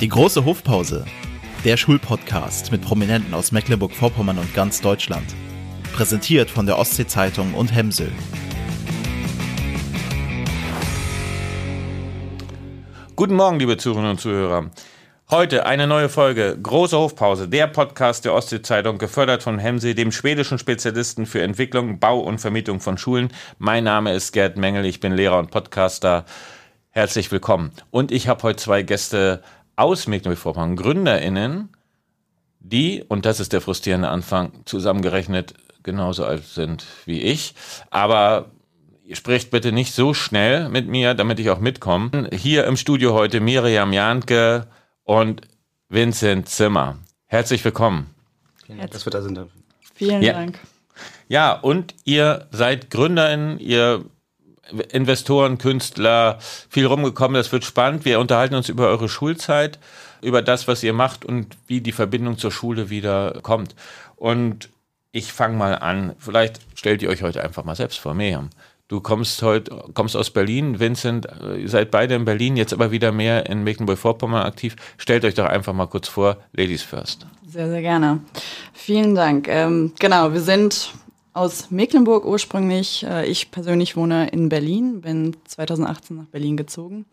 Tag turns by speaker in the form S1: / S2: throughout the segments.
S1: Die große Hofpause. Der Schulpodcast mit Prominenten aus Mecklenburg-Vorpommern und ganz Deutschland. Präsentiert von der Ostsee-Zeitung und Hemsel.
S2: Guten Morgen, liebe Zuhörerinnen und Zuhörer. Heute eine neue Folge Große Hofpause, der Podcast der Ostsee-Zeitung, gefördert von Hemsel, dem schwedischen Spezialisten für Entwicklung, Bau und Vermietung von Schulen. Mein Name ist Gerd Mengel, ich bin Lehrer und Podcaster. Herzlich willkommen. Und ich habe heute zwei Gäste aus Mecklenburg-Vorpommern, GründerInnen, die, und das ist der frustrierende Anfang, zusammengerechnet genauso alt sind wie ich, aber Ihr sprecht bitte nicht so schnell mit mir, damit ich auch mitkomme. Hier im Studio heute Miriam Jantke und Vincent Zimmer. Herzlich willkommen.
S3: Vielen Dank, dass wir da sind.
S4: Vielen
S2: Ja.
S4: Dank.
S2: Ja, und ihr seid GründerInnen, ihr Investoren, Künstler, viel rumgekommen. Das wird spannend. Wir unterhalten uns über eure Schulzeit, über das, was ihr macht und wie die Verbindung zur Schule wieder kommt. Und ich fange mal an. Vielleicht stellt ihr euch heute einfach mal selbst vor. Miriam, du kommst heute, kommst aus Berlin. Vincent, äh, ihr seid beide in Berlin, jetzt aber wieder mehr in Mecklenburg-Vorpommern aktiv. Stellt euch doch einfach mal kurz vor. Ladies first.
S4: Sehr, sehr gerne. Vielen Dank. Ähm, genau, wir sind aus Mecklenburg ursprünglich. Äh, ich persönlich wohne in Berlin, bin 2018 nach Berlin gezogen.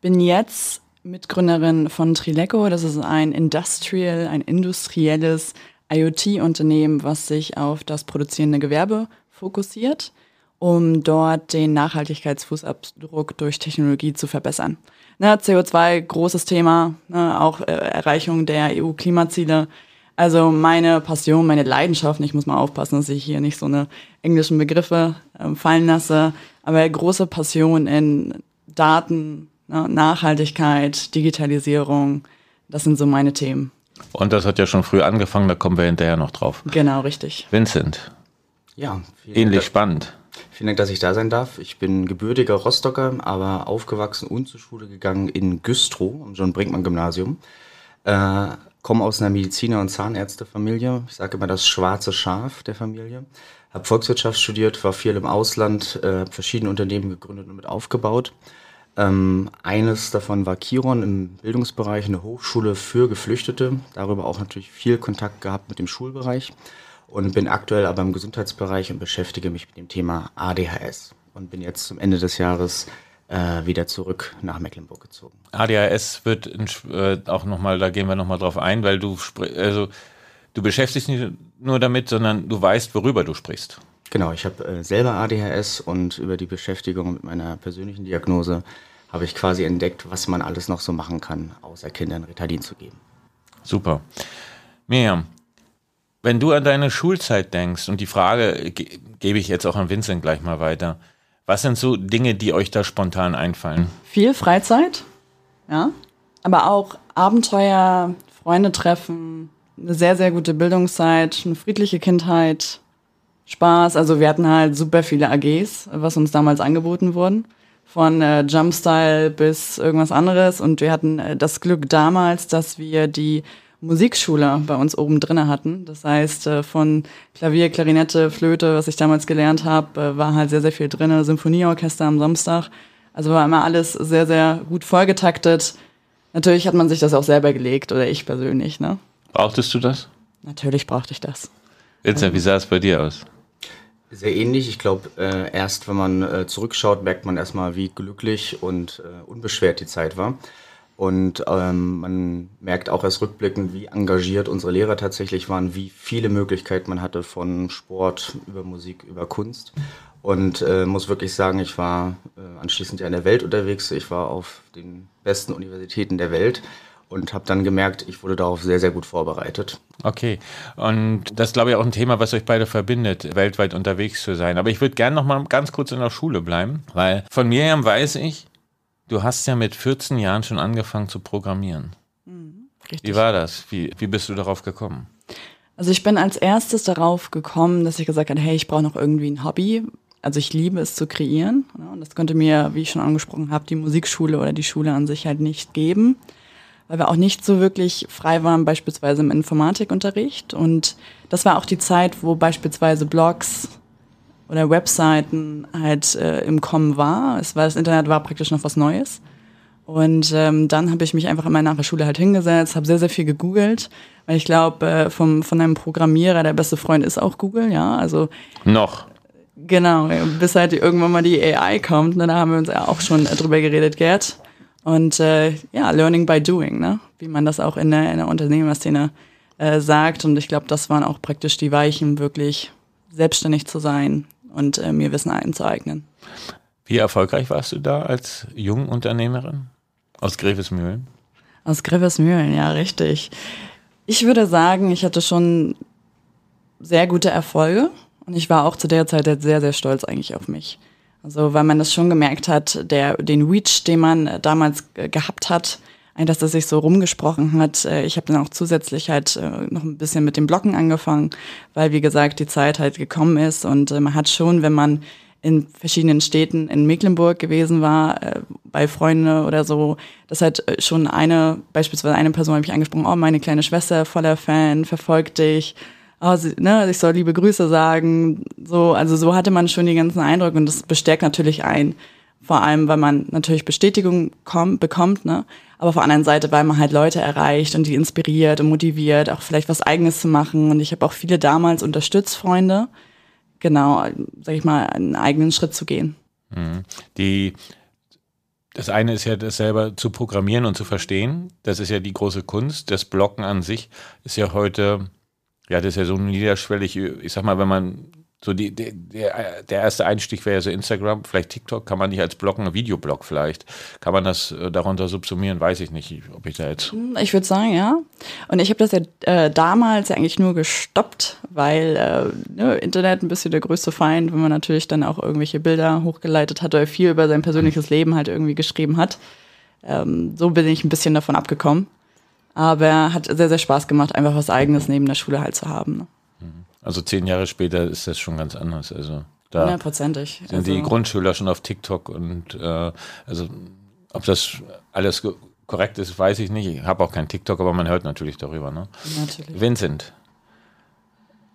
S4: Bin jetzt Mitgründerin von Trileco. Das ist ein Industrial, ein industrielles IoT-Unternehmen, was sich auf das produzierende Gewerbe fokussiert, um dort den Nachhaltigkeitsfußabdruck durch Technologie zu verbessern. Ne, CO2, großes Thema, ne, auch äh, Erreichung der EU-Klimaziele. Also meine Passion, meine Leidenschaft, ich muss mal aufpassen, dass ich hier nicht so eine englischen Begriffe ähm, fallen lasse, aber große Passion in Daten, ne, Nachhaltigkeit, Digitalisierung, das sind so meine Themen.
S2: Und das hat ja schon früh angefangen, da kommen wir hinterher noch drauf.
S4: Genau, richtig.
S2: Vincent,
S3: Ja,
S2: ähnlich
S3: Dank,
S2: spannend.
S3: vielen Dank, dass ich da sein darf. Ich bin gebürtiger Rostocker, aber aufgewachsen und zur Schule gegangen in Güstrow am John-Brinkmann-Gymnasium. Äh, komme aus einer Mediziner- und Zahnärztefamilie. Ich sage immer das schwarze Schaf der Familie. Habe Volkswirtschaft studiert, war viel im Ausland, äh, hab verschiedene Unternehmen gegründet und mit aufgebaut. Ähm, eines davon war Chiron im Bildungsbereich, eine Hochschule für Geflüchtete. Darüber auch natürlich viel Kontakt gehabt mit dem Schulbereich und bin aktuell aber im Gesundheitsbereich und beschäftige mich mit dem Thema ADHS und bin jetzt zum Ende des Jahres äh, wieder zurück nach Mecklenburg gezogen.
S2: ADHS wird in, äh, auch nochmal, da gehen wir nochmal drauf ein, weil du, also, du beschäftigst dich nicht nur damit, sondern du weißt, worüber du sprichst.
S3: Genau, ich habe äh, selber ADHS und über die Beschäftigung mit meiner persönlichen Diagnose habe ich quasi entdeckt, was man alles noch so machen kann, außer Kindern Ritalin zu geben.
S2: Super. Miriam, wenn du an deine Schulzeit denkst und die Frage ge gebe ich jetzt auch an Vincent gleich mal weiter. Was sind so Dinge, die euch da spontan einfallen?
S4: Viel Freizeit, ja, aber auch Abenteuer, Freunde treffen, eine sehr, sehr gute Bildungszeit, eine friedliche Kindheit, Spaß. Also wir hatten halt super viele AGs, was uns damals angeboten wurden. Von äh, Jumpstyle bis irgendwas anderes. Und wir hatten äh, das Glück damals, dass wir die Musikschule bei uns oben drinne hatten. Das heißt, äh, von Klavier, Klarinette, Flöte, was ich damals gelernt habe, äh, war halt sehr, sehr viel drinne. Symphonieorchester am Samstag. Also war immer alles sehr, sehr gut vollgetaktet. Natürlich hat man sich das auch selber gelegt, oder ich persönlich, ne?
S2: Brauchtest du das?
S4: Natürlich brauchte ich das.
S2: Vincent, wie sah es bei dir aus?
S3: Sehr ähnlich. Ich glaube, äh, erst wenn man äh, zurückschaut, merkt man erstmal, wie glücklich und äh, unbeschwert die Zeit war. Und ähm, man merkt auch erst rückblickend, wie engagiert unsere Lehrer tatsächlich waren, wie viele Möglichkeiten man hatte von Sport über Musik, über Kunst. Und äh, muss wirklich sagen, ich war äh, anschließend ja in der Welt unterwegs. Ich war auf den besten Universitäten der Welt und habe dann gemerkt, ich wurde darauf sehr, sehr gut vorbereitet.
S2: Okay. Und das ist, glaube ich, auch ein Thema, was euch beide verbindet, weltweit unterwegs zu sein. Aber ich würde gerne noch mal ganz kurz in der Schule bleiben, weil von Miriam weiß ich, du hast ja mit 14 Jahren schon angefangen zu programmieren.
S4: Richtig.
S2: Wie war das? Wie, wie bist du darauf gekommen?
S4: Also ich bin als erstes darauf gekommen, dass ich gesagt habe, hey, ich brauche noch irgendwie ein Hobby. Also ich liebe es zu kreieren. ne, Und das konnte mir, wie ich schon angesprochen habe, die Musikschule oder die Schule an sich halt nicht geben. Weil wir auch nicht so wirklich frei waren, beispielsweise im Informatikunterricht. Und das war auch die Zeit, wo beispielsweise Blogs oder Webseiten halt äh, im Kommen war. Es war. Das Internet war praktisch noch was Neues. Und ähm, dann habe ich mich einfach immer nach der Schule halt hingesetzt, habe sehr, sehr viel gegoogelt, weil ich glaube, äh, vom von einem Programmierer der beste Freund ist auch Google, ja. Also
S2: noch.
S4: Genau, bis halt irgendwann mal die AI kommt, ne, da haben wir uns ja auch schon drüber geredet, Gerd. Und äh, ja, Learning by Doing, ne? wie man das auch in der, in der Unternehmerszene äh, sagt. Und ich glaube, das waren auch praktisch die Weichen, wirklich selbstständig zu sein und äh, mir Wissen einzueignen.
S2: Wie erfolgreich warst du da als Jungunternehmerin aus Grevesmühlen?
S4: Aus Grevesmühlen, ja, richtig. Ich würde sagen, ich hatte schon sehr gute Erfolge und ich war auch zu der Zeit sehr, sehr stolz eigentlich auf mich. Also weil man das schon gemerkt hat, der, den Reach, den man äh, damals gehabt hat, dass das sich so rumgesprochen hat. Äh, ich habe dann auch zusätzlich halt äh, noch ein bisschen mit dem Blocken angefangen, weil wie gesagt die Zeit halt gekommen ist und man hat schon, wenn man in verschiedenen Städten in Mecklenburg gewesen war, bei Freunden oder so, das hat schon eine, beispielsweise eine Person habe ich angesprochen, oh, meine kleine Schwester, voller Fan, verfolgt dich oh, sie, ne, ich soll liebe Grüße sagen. So, also so hatte man schon die ganzen Eindrücke und das bestärkt natürlich ein. Vor allem, weil man natürlich Bestätigung kommt, bekommt, ne? Aber auf der anderen Seite, weil man halt Leute erreicht und die inspiriert und motiviert, auch vielleicht was Eigenes zu machen. Und ich habe auch viele damals unterstützt, Freunde, genau, sag ich mal, einen eigenen Schritt zu gehen.
S2: Mhm. Die das eine ist ja das selber zu programmieren und zu verstehen. Das ist ja die große Kunst. Das Blocken an sich ist ja heute ja, das ist ja so niederschwellig, ich sag mal, wenn man so die, der, der erste Einstieg wäre ja so Instagram, vielleicht TikTok, kann man nicht als Blog, ein Videoblog vielleicht. Kann man das äh, darunter subsumieren, weiß ich nicht, ob ich da jetzt.
S4: Hm, ich würde sagen, ja. Und ich habe das ja äh, damals ja eigentlich nur gestoppt, weil äh, ne, Internet ein bisschen der größte Feind, wenn man natürlich dann auch irgendwelche Bilder hochgeleitet hat oder viel über sein persönliches Leben halt irgendwie geschrieben hat. Ähm, so bin ich ein bisschen davon abgekommen. Aber hat sehr, sehr Spaß gemacht, einfach was Eigenes neben der Schule halt zu haben. Ne?
S2: Also zehn Jahre später ist das schon ganz anders. Also
S4: da Hundertprozentig.
S2: Sind also die Grundschüler schon auf TikTok und äh, also ob das alles korrekt ist, weiß ich nicht. Ich habe auch kein TikTok, aber man hört natürlich darüber. Ne? Natürlich. Vincent,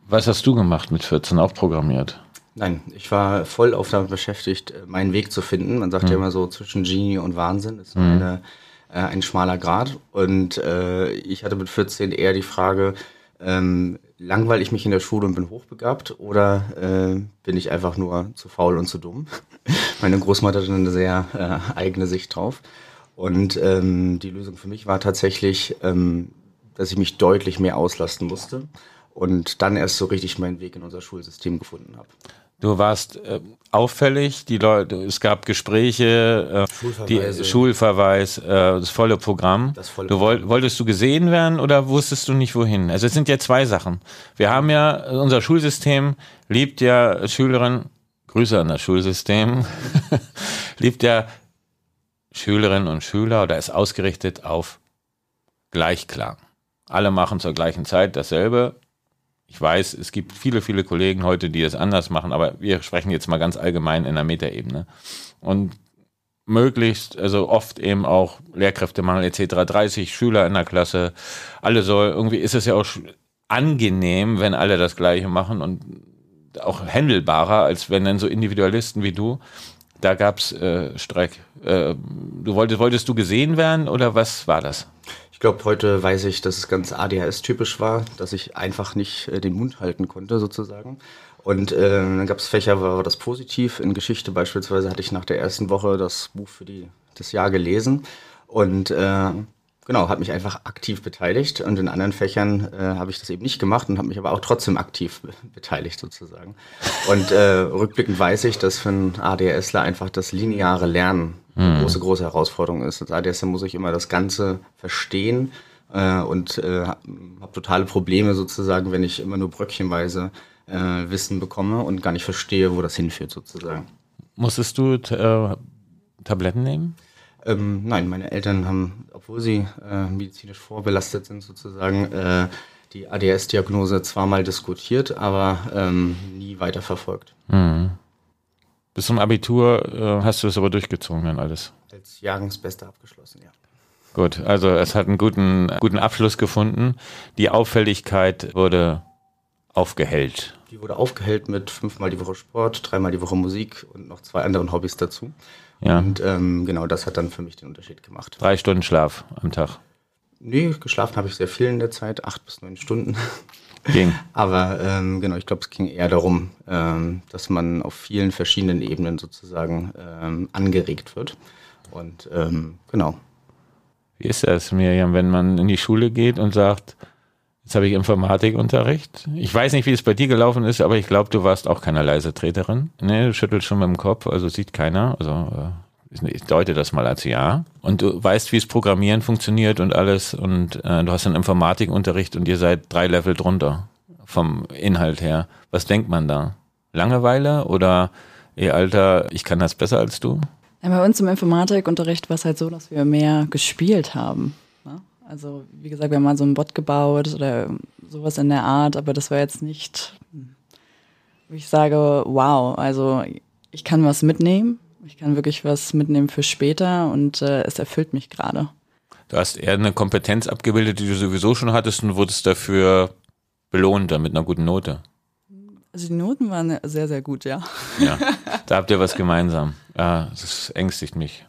S2: was hast du gemacht mit 14? Auch programmiert?
S3: Nein, ich war voll auf damit beschäftigt, meinen Weg zu finden. Man sagt hm. ja immer so zwischen Genie und Wahnsinn ist hm. eine äh, ein schmaler Grad. Und äh, ich hatte mit 14 eher die Frage, ähm, langweile ich mich in der Schule und bin hochbegabt oder äh, bin ich einfach nur zu faul und zu dumm? Meine Großmutter hatte eine sehr äh, eigene Sicht drauf. Und ähm, die Lösung für mich war tatsächlich, ähm, dass ich mich deutlich mehr auslasten musste und dann erst so richtig meinen Weg in unser Schulsystem gefunden habe.
S2: Du warst äh, auffällig, die Leute, es gab Gespräche, äh, die Schulverweis, äh, das volle Programm. Das volle du woll, wolltest du gesehen werden oder wusstest du nicht wohin? Also es sind ja zwei Sachen. Wir haben ja unser Schulsystem liebt ja Schülerinnen, Grüße an das Schulsystem, liebt ja Schülerinnen und Schüler oder ist ausgerichtet auf Gleichklang. Alle machen zur gleichen Zeit dasselbe ich weiß, es gibt viele, viele Kollegen heute, die es anders machen, aber wir sprechen jetzt mal ganz allgemein in der Metaebene. Und möglichst, also oft eben auch Lehrkräftemangel etc., 30 Schüler in der Klasse, alle soll, irgendwie ist es ja auch angenehm, wenn alle das Gleiche machen und auch händelbarer, als wenn dann so Individualisten wie du, da gab's äh, Streik. Äh, du wolltest, wolltest du gesehen werden oder was war das?
S3: Glaube, heute weiß ich, dass es ganz ADHS-typisch war, dass ich einfach nicht äh, den Mund halten konnte, sozusagen. Und äh, dann gab es Fächer, war das positiv. In Geschichte beispielsweise hatte ich nach der ersten Woche das Buch für die, das Jahr gelesen. Und äh, genau, habe mich einfach aktiv beteiligt. Und in anderen Fächern äh, habe ich das eben nicht gemacht und habe mich aber auch trotzdem aktiv beteiligt sozusagen. Und äh, rückblickend weiß ich, dass für einen ADHSler einfach das lineare Lernen eine mhm. große, große Herausforderung ist. Als ADS muss ich immer das Ganze verstehen äh, und äh, habe totale Probleme sozusagen, wenn ich immer nur bröckchenweise äh, Wissen bekomme und gar nicht verstehe, wo das hinführt sozusagen.
S2: Musstest du äh, Tabletten nehmen?
S3: Ähm, nein, meine Eltern haben, obwohl sie äh, medizinisch vorbelastet sind sozusagen, äh, die ADS-Diagnose zwar mal diskutiert, aber ähm, nie weiter verfolgt. Mhm.
S2: Bis zum Abitur äh, hast du es aber durchgezogen dann alles.
S3: Als Jahrgangsbester abgeschlossen, ja.
S2: Gut, also es hat einen guten, guten Abschluss gefunden. Die Auffälligkeit wurde aufgehellt.
S3: Die wurde aufgehellt mit fünfmal die Woche Sport, dreimal die Woche Musik und noch zwei anderen Hobbys dazu.
S2: Ja.
S3: Und ähm, genau das hat dann für mich den Unterschied gemacht.
S2: Drei Stunden Schlaf am Tag.
S3: Nee, geschlafen habe ich sehr viel in der Zeit, acht bis neun Stunden.
S2: Ging.
S3: Aber ähm, genau, ich glaube, es ging eher darum, ähm, dass man auf vielen verschiedenen Ebenen sozusagen ähm, angeregt wird. Und ähm, genau.
S2: Wie ist das, Miriam, wenn man in die Schule geht und sagt, jetzt habe ich Informatikunterricht? Ich weiß nicht, wie es bei dir gelaufen ist, aber ich glaube, du warst auch keine leise Treterin. Nee, du schüttelst schon mit dem Kopf, also sieht keiner. Also äh, ich deute das mal als ja. Und du weißt, wie es Programmieren funktioniert und alles. Und äh, du hast einen Informatikunterricht und ihr seid drei Level drunter vom Inhalt her. Was denkt man da? Langeweile oder, ey Alter, ich kann das besser als du?
S4: Bei uns im Informatikunterricht war es halt so, dass wir mehr gespielt haben. Also, wie gesagt, wir haben mal so einen Bot gebaut oder sowas in der Art, aber das war jetzt nicht, wo ich sage, wow, also ich kann was mitnehmen. Ich kann wirklich was mitnehmen für später und äh, es erfüllt mich gerade.
S2: Du hast eher eine Kompetenz abgebildet, die du sowieso schon hattest und wurdest dafür belohnt, dann mit einer guten Note.
S4: Also die Noten waren sehr, sehr gut, ja.
S2: Ja, da habt ihr was gemeinsam. Ja, das ängstigt mich.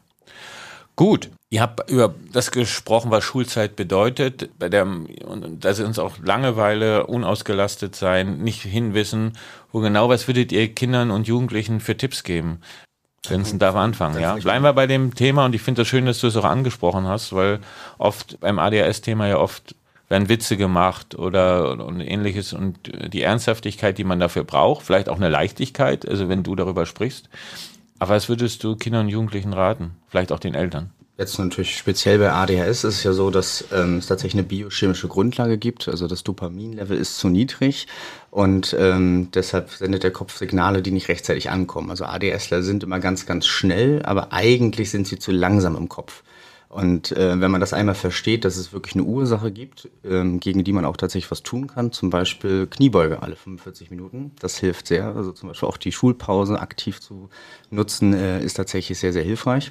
S2: Gut, ihr habt über das gesprochen, was Schulzeit bedeutet. Bei der, und da sind uns auch Langeweile, unausgelastet sein, nicht hinwissen. Wo genau, was würdet ihr Kindern und Jugendlichen für Tipps geben? Vincent darf anfangen, ja. Bleiben wir bei dem Thema und ich finde es das schön, dass du es auch angesprochen hast, weil oft beim ADHS-Thema ja oft werden Witze gemacht oder und ähnliches und die Ernsthaftigkeit, die man dafür braucht, vielleicht auch eine Leichtigkeit, also wenn du darüber sprichst. Aber was würdest du Kindern und Jugendlichen raten? Vielleicht auch den Eltern?
S3: Jetzt natürlich speziell bei ADHS ist es ja so, dass ähm, es tatsächlich eine biochemische Grundlage gibt. Also das Dopaminlevel ist zu niedrig und ähm, deshalb sendet der Kopf Signale, die nicht rechtzeitig ankommen. Also ADSler sind immer ganz, ganz schnell, aber eigentlich sind sie zu langsam im Kopf. Und äh, wenn man das einmal versteht, dass es wirklich eine Ursache gibt, ähm, gegen die man auch tatsächlich was tun kann, zum Beispiel Kniebeuge alle 45 Minuten, das hilft sehr. Also zum Beispiel auch die Schulpause aktiv zu nutzen, äh, ist tatsächlich sehr, sehr hilfreich.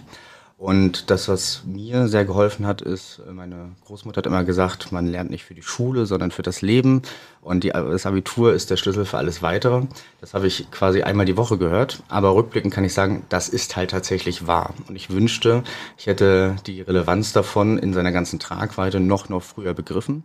S3: Und das, was mir sehr geholfen hat, ist, meine Großmutter hat immer gesagt, man lernt nicht für die Schule, sondern für das Leben. Und die, das Abitur ist der Schlüssel für alles Weitere. Das habe ich quasi einmal die Woche gehört. Aber rückblickend kann ich sagen, das ist halt tatsächlich wahr. Und ich wünschte, ich hätte die Relevanz davon in seiner ganzen Tragweite noch, noch früher begriffen.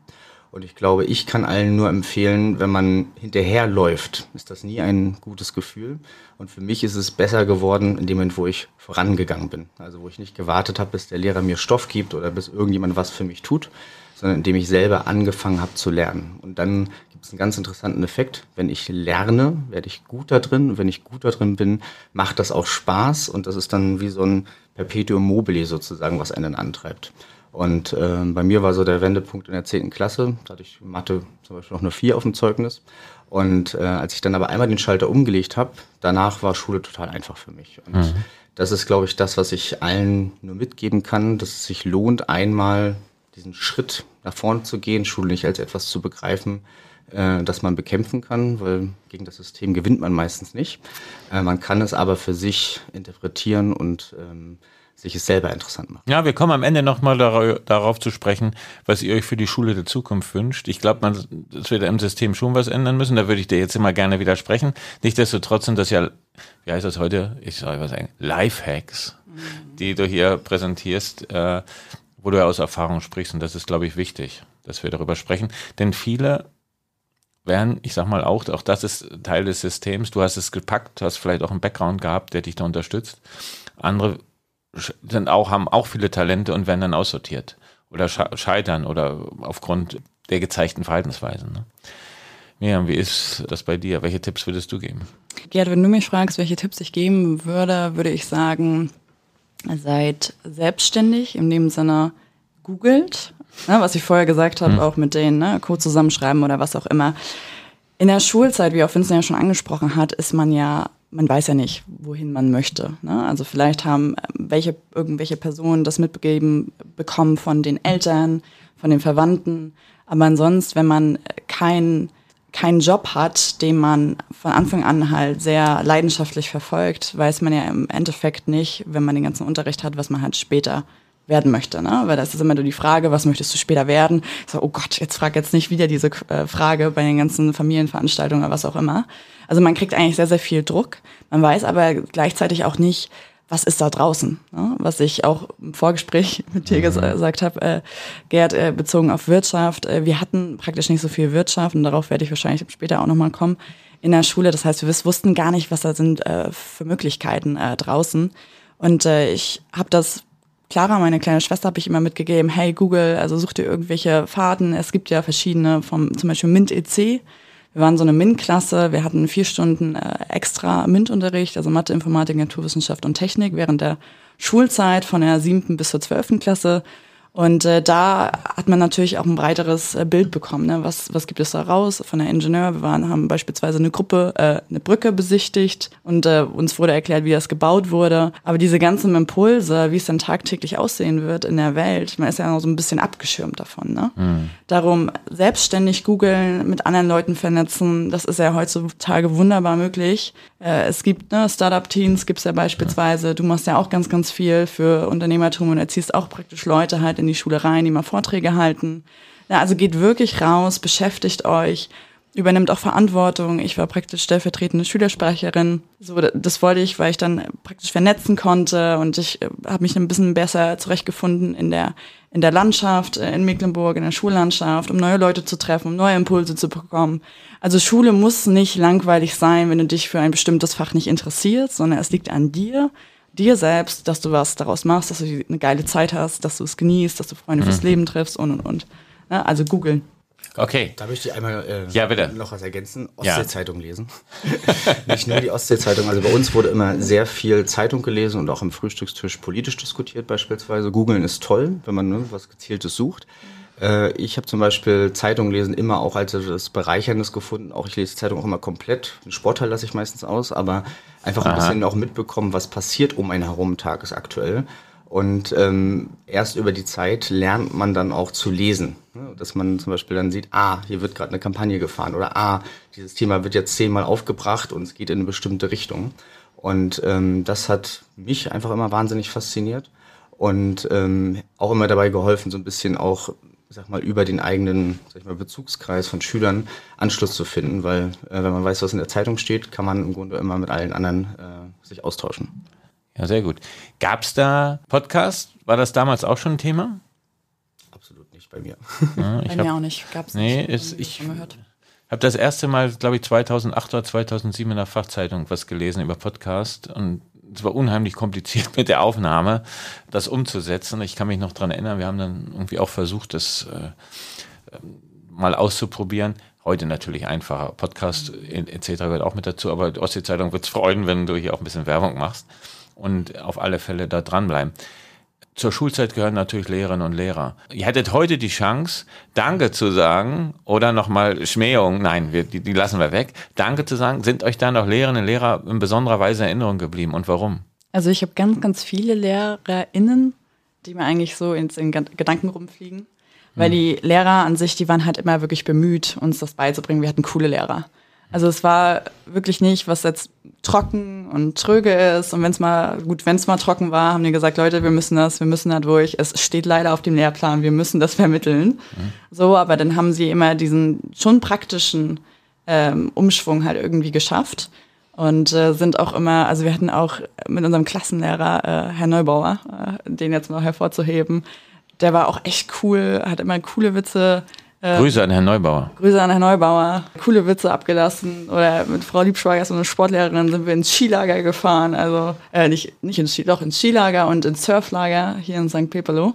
S3: Und ich glaube, ich kann allen nur empfehlen, wenn man hinterherläuft, ist das nie ein gutes Gefühl. Und für mich ist es besser geworden in dem Moment, wo ich vorangegangen bin. Also wo ich nicht gewartet habe, bis der Lehrer mir Stoff gibt oder bis irgendjemand was für mich tut, sondern indem ich selber angefangen habe zu lernen. Und dann gibt es einen ganz interessanten Effekt. Wenn ich lerne, werde ich gut da drin. Und wenn ich gut da drin bin, macht das auch Spaß. Und das ist dann wie so ein Perpetuum mobile sozusagen, was einen antreibt. Und äh, bei mir war so der Wendepunkt in der 10. Klasse. Da hatte ich Mathe zum Beispiel noch eine 4 auf dem Zeugnis. Und äh, als ich dann aber einmal den Schalter umgelegt habe, danach war Schule total einfach für mich. Und mhm. das ist, glaube ich, das, was ich allen nur mitgeben kann, dass es sich lohnt, einmal diesen Schritt nach vorne zu gehen, Schule nicht als etwas zu begreifen, äh, das man bekämpfen kann, weil gegen das System gewinnt man meistens nicht. Äh, man kann es aber für sich interpretieren und ähm, sich es selber interessant macht.
S2: Ja, wir kommen am Ende nochmal dar darauf zu sprechen, was ihr euch für die Schule der Zukunft wünscht. Ich glaube, man, das wird im System schon was ändern müssen. Da würde ich dir jetzt immer gerne widersprechen. Nichtsdestotrotz sind das ja, wie heißt das heute? Ich soll was sagen, Lifehacks, mhm. die du hier präsentierst, äh, wo du ja aus Erfahrung sprichst. Und das ist, glaube ich, wichtig, dass wir darüber sprechen. Denn viele werden, ich sag mal auch, auch das ist Teil des Systems. Du hast es gepackt, hast vielleicht auch einen Background gehabt, der dich da unterstützt. Andere sind auch, haben auch viele Talente und werden dann aussortiert oder scheitern oder aufgrund der gezeigten Verhaltensweisen. Ne? Miriam, wie ist das bei dir? Welche Tipps würdest du geben?
S4: Gerd, wenn du mich fragst, welche Tipps ich geben würde, würde ich sagen, seid selbstständig, in dem Sinne googelt, ne, was ich vorher gesagt habe, hm. auch mit denen, ne, Code zusammenschreiben oder was auch immer. In der Schulzeit, wie auch Vincent ja schon angesprochen hat, ist man ja man weiß ja nicht, wohin man möchte. Ne? Also vielleicht haben ähm, welche, irgendwelche Personen das mitgegeben bekommen von den Eltern, von den Verwandten. Aber ansonsten, wenn man keinen keinen Job hat, den man von Anfang an halt sehr leidenschaftlich verfolgt, weiß man ja im Endeffekt nicht, wenn man den ganzen Unterricht hat, was man halt später werden möchte. Ne? Weil das ist immer nur die Frage, was möchtest du später werden? So, oh Gott, jetzt frag jetzt nicht wieder diese äh, Frage bei den ganzen Familienveranstaltungen oder was auch immer. Also man kriegt eigentlich sehr, sehr viel Druck. Man weiß aber gleichzeitig auch nicht, was ist da draußen? Ne? Was ich auch im Vorgespräch mit dir ges gesagt habe, äh, Gerd, äh, bezogen auf Wirtschaft. Äh, wir hatten praktisch nicht so viel Wirtschaft und darauf werde ich wahrscheinlich später auch nochmal kommen in der Schule. Das heißt, wir wussten gar nicht, was da sind äh, für Möglichkeiten äh, draußen. Und äh, ich habe das Clara, meine kleine Schwester, habe ich immer mitgegeben, hey Google, also such dir irgendwelche Fahrten. Es gibt ja verschiedene, vom zum Beispiel Mint EC. Wir waren so eine MINT-Klasse, wir hatten vier Stunden äh, extra MINT-Unterricht, also Mathe, Informatik, Naturwissenschaft und Technik während der Schulzeit von der siebten bis zur zwölften Klasse. Und äh, da hat man natürlich auch ein breiteres äh, Bild bekommen. Ne? Was, was gibt es da raus von der Ingenieur? Wir waren, haben beispielsweise eine Gruppe, äh, eine Brücke besichtigt und äh, uns wurde erklärt, wie das gebaut wurde. Aber diese ganzen Impulse, wie es dann tagtäglich aussehen wird in der Welt, man ist ja noch so ein bisschen abgeschirmt davon. Ne? Mhm. Darum selbstständig googeln, mit anderen Leuten vernetzen, das ist ja heutzutage wunderbar möglich. Äh, es gibt ne, Startup-Teams, gibt es ja beispielsweise. Du machst ja auch ganz, ganz viel für Unternehmertum und erziehst auch praktisch Leute halt in in die Schule rein, die mal Vorträge halten. Ja, also geht wirklich raus, beschäftigt euch, übernimmt auch Verantwortung. Ich war praktisch stellvertretende Schülersprecherin. So, das wollte ich, weil ich dann praktisch vernetzen konnte und ich äh, habe mich ein bisschen besser zurechtgefunden in der in der Landschaft äh, in Mecklenburg, in der Schullandschaft, um neue Leute zu treffen, um neue Impulse zu bekommen. Also Schule muss nicht langweilig sein, wenn du dich für ein bestimmtes Fach nicht interessierst, sondern es liegt an dir, dir selbst, dass du was daraus machst, dass du eine geile Zeit hast, dass du es genießt, dass du Freunde mhm. fürs Leben triffst und und und. Ja, also googeln.
S2: Okay.
S3: Da möchte ich einmal äh,
S2: ja, bitte.
S3: noch was ergänzen. Ostsee-Zeitung ja. lesen. Nicht nur die Ostsee-Zeitung. Also bei uns wurde immer sehr viel Zeitung gelesen und auch im Frühstückstisch politisch diskutiert beispielsweise. Googeln ist toll, wenn man ne, was Gezieltes sucht. Äh, ich habe zum Beispiel Zeitung lesen immer auch als das Bereicherndes gefunden. Auch ich lese Zeitung auch immer komplett. Den Sportteil lasse ich meistens aus, aber einfach ein Aha. bisschen auch mitbekommen, was passiert um einen herum tagesaktuell. Und ähm, erst über die Zeit lernt man dann auch zu lesen. Ne? Dass man zum Beispiel dann sieht, ah, hier wird gerade eine Kampagne gefahren oder ah, dieses Thema wird jetzt zehnmal aufgebracht und es geht in eine bestimmte Richtung. Und ähm, das hat mich einfach immer wahnsinnig fasziniert und ähm, auch immer dabei geholfen, so ein bisschen auch sag mal, über den eigenen sag ich mal, Bezugskreis von Schülern Anschluss zu finden, weil äh, wenn man weiß, was in der Zeitung steht, kann man im Grunde immer mit allen anderen äh, sich austauschen.
S2: Ja, sehr gut. Gab es da Podcast? War das damals auch schon ein Thema?
S3: Bei mir.
S4: Ja, bei hab, mir auch nicht. Gab es
S2: nee, nicht. Ist, ich habe das erste Mal, glaube ich, 2008 oder 2007 in der Fachzeitung was gelesen über Podcast und es war unheimlich kompliziert mit der Aufnahme, das umzusetzen. Ich kann mich noch daran erinnern, wir haben dann irgendwie auch versucht, das äh, mal auszuprobieren. Heute natürlich einfacher. Podcast etc. gehört auch mit dazu, aber die Ostsee-Zeitung wird es freuen, wenn du hier auch ein bisschen Werbung machst und auf alle Fälle da dranbleiben. Zur Schulzeit gehören natürlich Lehrerinnen und Lehrer. Ihr hättet heute die Chance, Danke zu sagen oder nochmal Schmähung, nein, wir, die, die lassen wir weg. Danke zu sagen, sind euch da noch Lehrerinnen und Lehrer in besonderer Weise in Erinnerung geblieben und warum?
S4: Also ich habe ganz, ganz viele LehrerInnen, die mir eigentlich so ins in Gedanken rumfliegen. Weil hm. die Lehrer an sich, die waren halt immer wirklich bemüht, uns das beizubringen. Wir hatten coole Lehrer. Also es war wirklich nicht, was jetzt trocken und tröge ist. Und wenn es mal, gut, wenn es mal trocken war, haben die gesagt, Leute, wir müssen das, wir müssen da durch. Es steht leider auf dem Lehrplan, wir müssen das vermitteln. Mhm. So, aber dann haben sie immer diesen schon praktischen ähm, Umschwung halt irgendwie geschafft. Und äh, sind auch immer, also wir hatten auch mit unserem Klassenlehrer, äh, Herr Neubauer, äh, den jetzt mal hervorzuheben, der war auch echt cool, hat immer coole Witze
S2: Grüße an Herrn Neubauer.
S4: Grüße an Herrn Neubauer. Coole Witze abgelassen. Oder mit Frau Liebschweiger, so eine Sportlehrerin, sind wir ins Skilager gefahren. Also äh, nicht, nicht ins, Ski, doch ins Skilager und ins Surflager hier in St. Pepelo.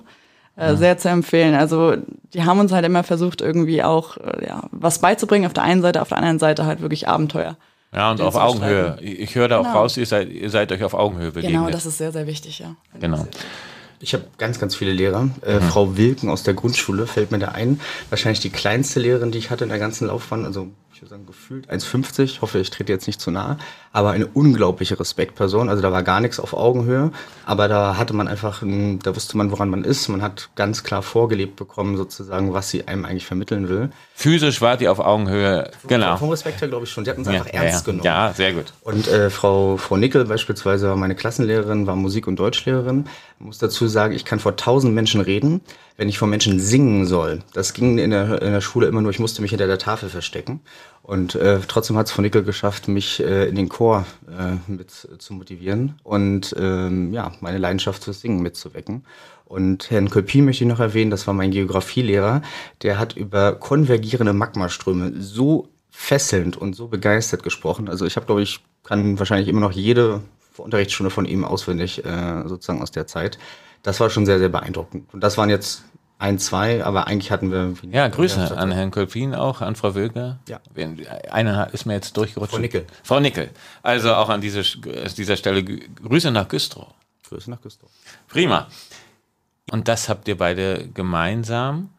S4: Äh, ja. Sehr zu empfehlen. Also die haben uns halt immer versucht, irgendwie auch äh, ja, was beizubringen. Auf der einen Seite, auf der anderen Seite halt wirklich Abenteuer.
S2: Ja, und auf Augenhöhe. Ich höre da genau. auch raus, ihr seid, ihr seid euch auf Augenhöhe begegnet.
S4: Genau, das ist sehr, sehr wichtig, ja.
S2: Genau.
S3: Ich habe ganz, ganz viele Lehrer. Äh, mhm. Frau Wilken aus der Grundschule fällt mir da ein. Wahrscheinlich die kleinste Lehrerin, die ich hatte in der ganzen Laufbahn. Also ich würde sagen, gefühlt 1,50. Ich hoffe, ich trete jetzt nicht zu nahe. Aber eine unglaubliche Respektperson. Also da war gar nichts auf Augenhöhe. Aber da hatte man einfach, ein, da wusste man, woran man ist. Man hat ganz klar vorgelebt bekommen, sozusagen, was sie einem eigentlich vermitteln will.
S2: Physisch war die auf Augenhöhe, genau.
S3: Vom Respekt her, glaube ich schon. Die hat uns ja, einfach ernst
S2: ja,
S3: genommen.
S2: Ja, sehr gut.
S3: Und äh, Frau, Frau Nickel beispielsweise war meine Klassenlehrerin, war Musik- und Deutschlehrerin. Ich muss dazu sagen, ich kann vor tausend Menschen reden. Wenn ich vor Menschen singen soll. Das ging in der, in der Schule immer nur, ich musste mich hinter der Tafel verstecken. Und äh, trotzdem hat es von Nickel geschafft, mich äh, in den Chor äh, mit zu motivieren und ähm, ja, meine Leidenschaft fürs Singen mitzuwecken. Und Herrn Kolpin möchte ich noch erwähnen, das war mein Geografielehrer, der hat über konvergierende Magmaströme so fesselnd und so begeistert gesprochen. Also ich habe, glaube ich, kann wahrscheinlich immer noch jede Unterrichtsstunde von ihm auswendig, äh, sozusagen aus der Zeit. Das war schon sehr, sehr beeindruckend. Und das waren jetzt ein, zwei, aber eigentlich hatten wir.
S2: Ja, Grüße an Herrn Kolpin auch, an Frau Wilke.
S3: Ja.
S2: Eine ist mir jetzt durchgerutscht.
S3: Frau Nickel.
S2: Frau Nickel. Also auch an diese, dieser Stelle Grüße nach Güstrow.
S3: Grüße nach Güstrow.
S2: Prima. Und das habt ihr beide gemeinsam.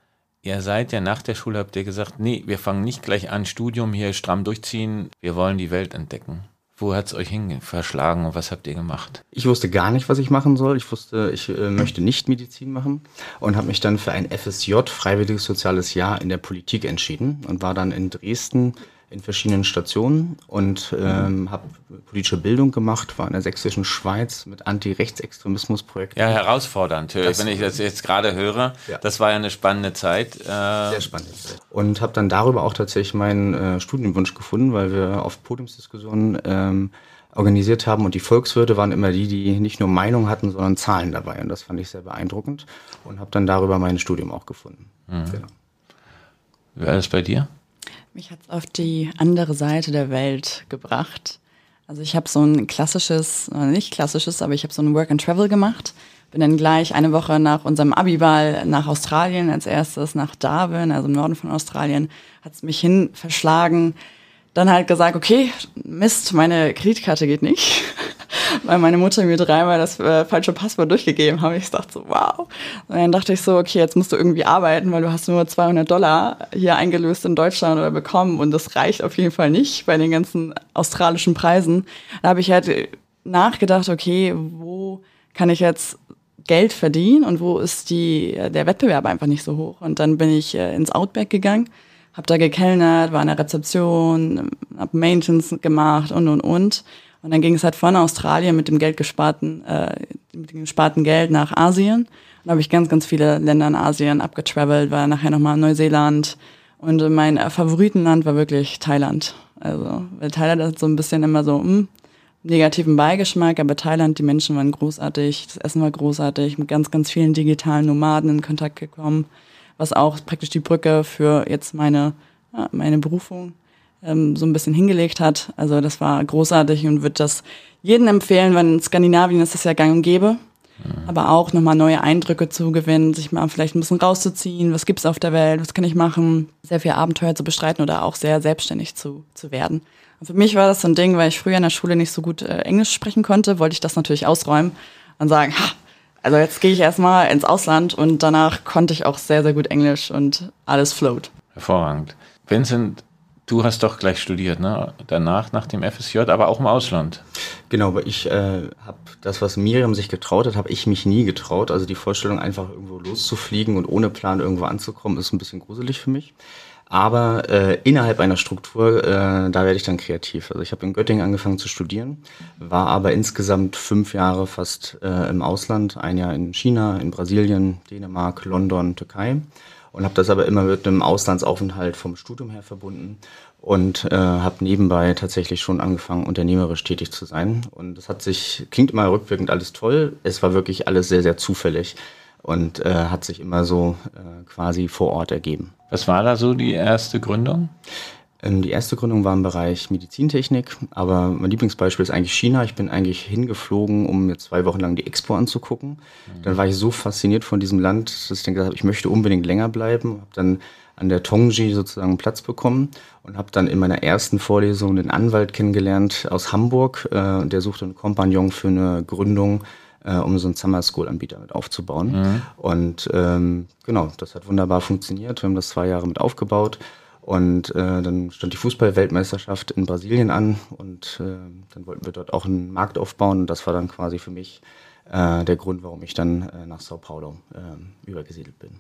S2: Ihr seid ja nach der Schule, habt ihr gesagt, nee, wir fangen nicht gleich an, Studium hier stramm durchziehen, wir wollen die Welt entdecken. Wo hat es euch hin verschlagen und was habt ihr gemacht?
S3: Ich wusste gar nicht, was ich machen soll. Ich wusste, ich äh, möchte nicht Medizin machen und habe mich dann für ein FSJ, Freiwilliges Soziales Jahr, in der Politik entschieden und war dann in Dresden in verschiedenen Stationen und ähm, habe politische Bildung gemacht, war in der sächsischen Schweiz mit Anti-Rechtsextremismus-Projekten.
S2: Ja, herausfordernd, das, wenn ich das jetzt gerade höre. Ja. Das war ja eine spannende Zeit.
S3: Äh Sehr spannende Zeit. Und habe dann darüber auch tatsächlich meinen äh, Studienwunsch gefunden, weil wir auf Podiumsdiskussionen ähm, organisiert haben und die Volkswirte waren immer die, die nicht nur Meinung hatten, sondern Zahlen dabei und das fand ich sehr beeindruckend und habe dann darüber mein Studium auch gefunden. Mhm.
S2: Genau. Wie war das bei dir?
S4: Mich hat es auf die andere Seite der Welt gebracht. Also ich habe so ein klassisches, nicht klassisches, aber ich habe so ein Work and Travel gemacht. Bin dann gleich eine Woche nach unserem Abiball nach Australien als erstes, nach Darwin, also im Norden von Australien, hat es mich hin verschlagen. Dann halt gesagt, okay, Mist, meine Kreditkarte geht nicht. weil meine Mutter mir dreimal das äh, falsche Passwort durchgegeben hat. Ich dachte so, wow. Und dann dachte ich so, okay, jetzt musst du irgendwie arbeiten, weil du hast nur 200 Dollar hier eingelöst in Deutschland oder bekommen und das reicht auf jeden Fall nicht bei den ganzen australischen Preisen. Da habe ich halt nachgedacht, okay, wo kann ich jetzt Geld verdienen und wo ist die, der Wettbewerb einfach nicht so hoch. Und dann bin ich äh, ins Outback gegangen, habe da gekellnert, war in der Rezeption, habe Maintenance gemacht und, und, und. Und dann ging es halt von Australien mit dem Geld gesparten, äh, mit dem gesparten Geld nach Asien. Und da habe ich ganz, ganz viele Länder in Asien abgetravelt, war nachher nochmal Neuseeland. Und mein Favoritenland war wirklich Thailand. Also, weil Thailand hat so ein bisschen immer so, mh, hm, negativen Beigeschmack, aber Thailand, die Menschen waren großartig, das Essen war großartig, mit ganz, ganz vielen digitalen Nomaden in Kontakt gekommen, was auch praktisch die Brücke für jetzt meine, ja, meine Berufung ähm, so ein bisschen hingelegt hat. Also das war großartig und würde das jedem empfehlen, weil in Skandinavien ist das ja gang und gäbe. Mhm. Aber auch nochmal neue Eindrücke zu gewinnen, sich mal vielleicht ein bisschen rauszuziehen, was gibt's auf der Welt, was kann ich machen, sehr viel Abenteuer zu bestreiten oder auch sehr selbstständig zu, zu werden. Und für mich war das so ein Ding, weil ich früher in der Schule nicht so gut äh, Englisch sprechen konnte, wollte ich das natürlich ausräumen und sagen, ha, also jetzt gehe ich erstmal ins Ausland und danach konnte ich auch sehr, sehr gut Englisch und alles float.
S2: Hervorragend. Vincent, Du hast doch gleich studiert, ne? Danach, nach dem FSJ, aber auch im Ausland.
S3: Genau, aber ich äh, habe das, was Miriam sich getraut hat, habe ich mich nie getraut. Also die Vorstellung, einfach irgendwo loszufliegen und ohne Plan irgendwo anzukommen, ist ein bisschen gruselig für mich. Aber äh, innerhalb einer Struktur, äh, da werde ich dann kreativ. Also ich habe in Göttingen angefangen zu studieren, war aber insgesamt fünf Jahre fast äh, im Ausland, ein Jahr in China, in Brasilien, Dänemark, London, Türkei und habe das aber immer mit einem Auslandsaufenthalt vom Studium her verbunden und äh, habe nebenbei tatsächlich schon angefangen, unternehmerisch tätig zu sein. Und das hat sich, klingt immer rückwirkend alles toll, es war wirklich alles sehr, sehr zufällig und äh, hat sich immer so äh, quasi vor Ort ergeben.
S2: Was war da so die erste Gründung?
S3: Ähm, die erste Gründung war im Bereich Medizintechnik, aber mein Lieblingsbeispiel ist eigentlich China. Ich bin eigentlich hingeflogen, um mir zwei Wochen lang die Expo anzugucken. Mhm. Dann war ich so fasziniert von diesem Land, dass ich dann gesagt habe, ich möchte unbedingt länger bleiben. Habe dann an der Tongji sozusagen Platz bekommen und habe dann in meiner ersten Vorlesung den Anwalt kennengelernt aus Hamburg. Äh, der suchte einen Kompagnon für eine Gründung äh, um so einen Summer School Anbieter mit aufzubauen. Mhm. Und ähm, genau, das hat wunderbar funktioniert. Wir haben das zwei Jahre mit aufgebaut und äh, dann stand die Fußball-Weltmeisterschaft in Brasilien an und äh, dann wollten wir dort auch einen Markt aufbauen. Und das war dann quasi für mich äh, der Grund, warum ich dann äh, nach Sao Paulo äh, übergesiedelt bin.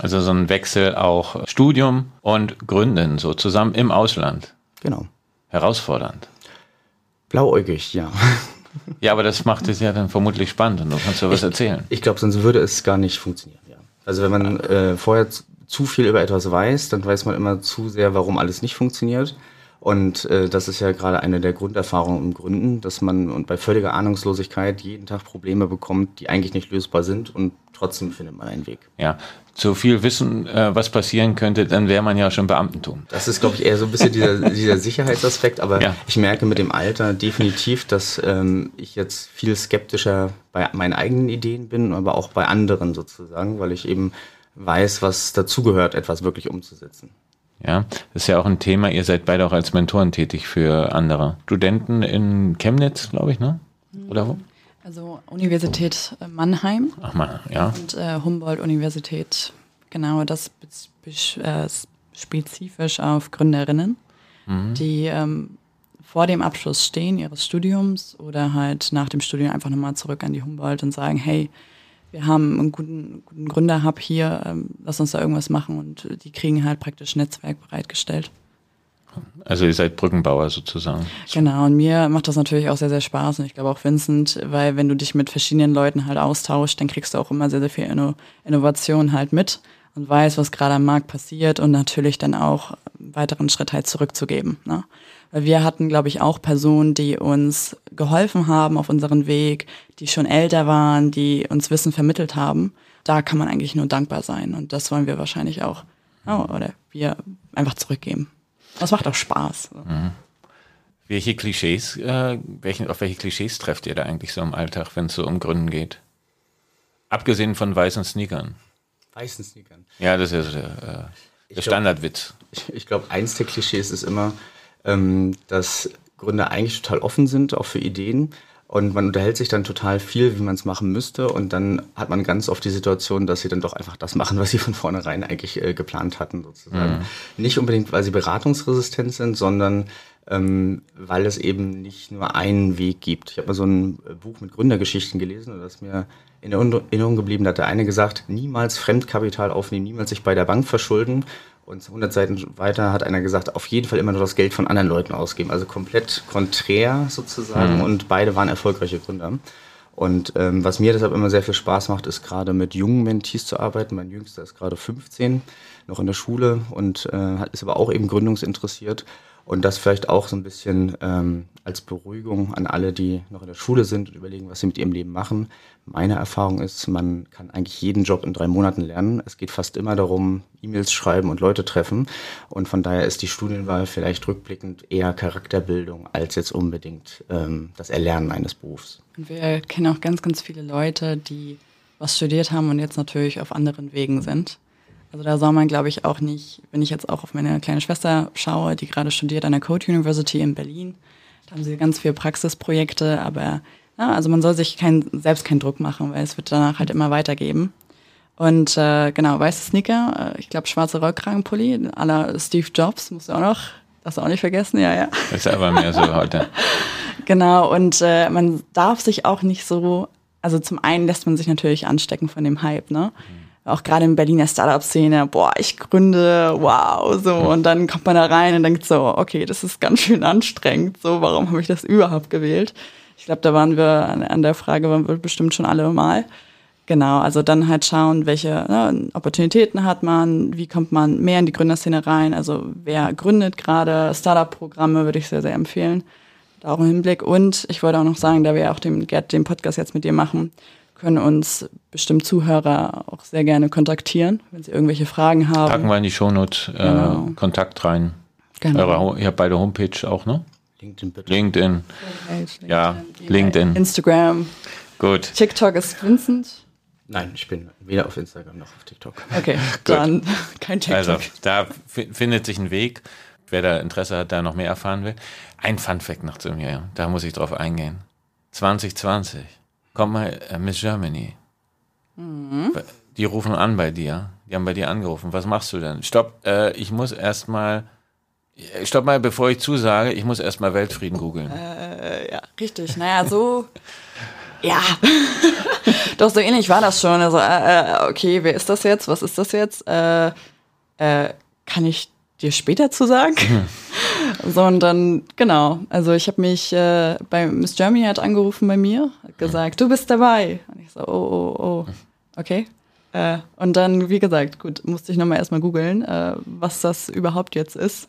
S2: Also so ein Wechsel auch Studium und Gründen, so zusammen im Ausland.
S3: Genau.
S2: Herausfordernd.
S3: Blauäugig, ja.
S2: Ja, aber das macht es ja dann vermutlich spannend und du kannst ja was erzählen.
S3: Ich, ich glaube, sonst würde es gar nicht funktionieren, ja. Also wenn man äh, vorher zu viel über etwas weiß, dann weiß man immer zu sehr, warum alles nicht funktioniert. Und äh, das ist ja gerade eine der Grunderfahrungen im Gründen, dass man und bei völliger Ahnungslosigkeit jeden Tag Probleme bekommt, die eigentlich nicht lösbar sind und trotzdem findet man einen Weg.
S2: Ja, zu viel wissen, äh, was passieren könnte, dann wäre man ja schon Beamtentum.
S3: Das ist, glaube ich, eher so ein bisschen dieser, dieser Sicherheitsaspekt, aber
S2: Ja.
S3: ich merke mit dem Alter definitiv, dass ähm, ich jetzt viel skeptischer bei meinen eigenen Ideen bin, aber auch bei anderen sozusagen, weil ich eben weiß, was dazugehört, etwas wirklich umzusetzen.
S2: Ja, das ist ja auch ein Thema. Ihr seid beide auch als Mentoren tätig für andere Studenten in Chemnitz, glaube ich, ne? Oder wo?
S4: Also Universität äh, Mannheim
S2: Ach mal, ja.
S4: und äh, Humboldt-Universität, genau das äh, spezifisch auf Gründerinnen, die ähm, vor dem Abschluss stehen ihres Studiums oder halt nach dem Studium einfach nochmal zurück an die Humboldt und sagen, hey, wir haben einen guten, guten Gründerhub hier, ähm, lass uns da irgendwas machen und die kriegen halt praktisch Netzwerk bereitgestellt.
S2: Also ihr seid Brückenbauer sozusagen.
S4: Genau, und mir macht das natürlich auch sehr, sehr Spaß und ich glaube auch Vincent, weil wenn du dich mit verschiedenen Leuten halt austauschst, dann kriegst du auch immer sehr, sehr viel Inno Innovation halt mit und weißt, was gerade am Markt passiert und natürlich dann auch einen weiteren Schritt halt zurückzugeben. Ne? Weil wir hatten, glaube ich, auch Personen, die uns geholfen haben auf unseren Weg, die schon älter waren, die uns Wissen vermittelt haben. Da kann man eigentlich nur dankbar sein und das wollen wir wahrscheinlich auch, oh, oder wir einfach zurückgeben. Das macht auch Spaß.
S2: Welche Klischees, äh, welchen, auf welche Klischees trefft ihr da eigentlich so im Alltag, wenn es so um Gründen geht? Abgesehen von weißen Sneakern.
S3: Weißen Sneakern.
S2: Ja, das ist der, äh, der
S3: glaub-
S2: Standardwitz.
S3: Ich, ich glaube, eins der Klischees ist immer, ähm, dass Gründer eigentlich total offen sind, auch für Ideen. Und man unterhält sich dann total viel, wie man es machen müsste. Und dann hat man ganz oft die Situation, dass sie dann doch einfach das machen, was sie von vornherein eigentlich äh, geplant hatten, sozusagen. Nicht unbedingt, weil sie beratungsresistent sind, sondern ähm, weil es eben nicht nur einen Weg gibt. Ich habe mal so ein äh, Buch mit Gründergeschichten gelesen und das ist mir in Erinnerung geblieben, da hat der eine gesagt, niemals Fremdkapital aufnehmen, niemals sich bei der Bank verschulden. Und 100 Seiten weiter hat einer gesagt, auf jeden Fall immer nur das Geld von anderen Leuten ausgeben. Also komplett konträr sozusagen. Und beide waren erfolgreiche Gründer. Und ähm, was mir deshalb immer sehr viel Spaß macht, ist gerade mit jungen Mentees zu arbeiten. Mein Jüngster ist gerade 15, noch in der Schule und äh, ist aber auch eben gründungsinteressiert. Und das vielleicht auch so ein bisschen ähm, als Beruhigung an alle, die noch in der Schule sind und überlegen, was sie mit ihrem Leben machen. Meine Erfahrung ist, man kann eigentlich jeden Job in drei Monaten lernen. Es geht fast immer darum, E-Mails schreiben und Leute treffen. Und von daher ist die Studienwahl vielleicht rückblickend eher Charakterbildung als jetzt unbedingt ähm, das Erlernen eines Berufs.
S4: Und wir kennen auch ganz, ganz viele Leute, die was studiert haben und jetzt natürlich auf anderen Wegen sind. Also da soll man, glaube ich, auch nicht, wenn ich jetzt auch auf meine kleine Schwester schaue, die gerade studiert an der Code University in Berlin, da haben sie ganz viele Praxisprojekte, aber ja, also man soll sich kein, selbst keinen Druck machen, weil es wird danach halt immer weitergeben. Und äh, genau, weiße Sneaker, äh, ich glaube schwarze Rollkragenpulli, la Steve Jobs, musst du auch noch, das auch nicht vergessen, ja, ja.
S2: Das ist aber mehr so heute.
S4: Genau, und äh, man darf sich auch nicht so, also zum einen lässt man sich natürlich anstecken von dem Hype, ne? Auch gerade in Berliner Startup-Szene, boah, ich gründe, wow, so. Und dann kommt man da rein und denkt so, okay, das ist ganz schön anstrengend, so, warum habe ich das überhaupt gewählt? Ich glaube, da waren wir an, an der Frage, waren wir bestimmt schon alle mal. Genau, also dann halt schauen, welche ne, Opportunitäten hat man, wie kommt man mehr in die Gründerszene rein, also wer gründet gerade, Startup-Programme würde ich sehr, sehr empfehlen da auch im Hinblick. Und ich wollte auch noch sagen, da wir ja auch den, den Podcast jetzt mit dir machen, können uns bestimmt Zuhörer auch sehr gerne kontaktieren, wenn sie irgendwelche Fragen haben.
S2: Packen wir in die Shownote äh,
S4: Genau.
S2: Kontakt rein.
S4: Genau.
S2: Eure, ihr habt beide Homepage auch, ne?
S3: LinkedIn bitte.
S2: LinkedIn.
S4: LinkedIn,
S2: Ja, LinkedIn.
S4: Instagram.
S2: Gut.
S4: TikTok ist Vincent.
S3: Nein, ich bin weder auf Instagram noch auf TikTok.
S4: Okay, dann kein TikTok.
S2: Also, da fi- findet sich ein Weg. Wer da Interesse hat, da noch mehr erfahren will. Ein Funfact noch zu mir, da muss ich drauf eingehen. 2020, komm mal, äh, Miss Germany. Die rufen an bei dir. Die haben bei dir angerufen. Was machst du denn? Stopp, äh, ich muss erstmal, stopp mal, bevor ich zusage, ich muss erstmal Weltfrieden googeln.
S4: Äh, ja, richtig. Naja, so. ja. Doch, so ähnlich war das schon. Also, äh, äh, okay, wer ist das jetzt? Was ist das jetzt? Äh, äh, kann ich dir später zu sagen? so, und dann, genau. Also, ich habe mich äh, bei Miss Germany hat angerufen bei mir, hat gesagt, du bist dabei. Und ich so, oh, oh, oh. Okay. Äh, und dann, wie gesagt, gut, musste ich nochmal erstmal googeln, äh, was das überhaupt jetzt ist.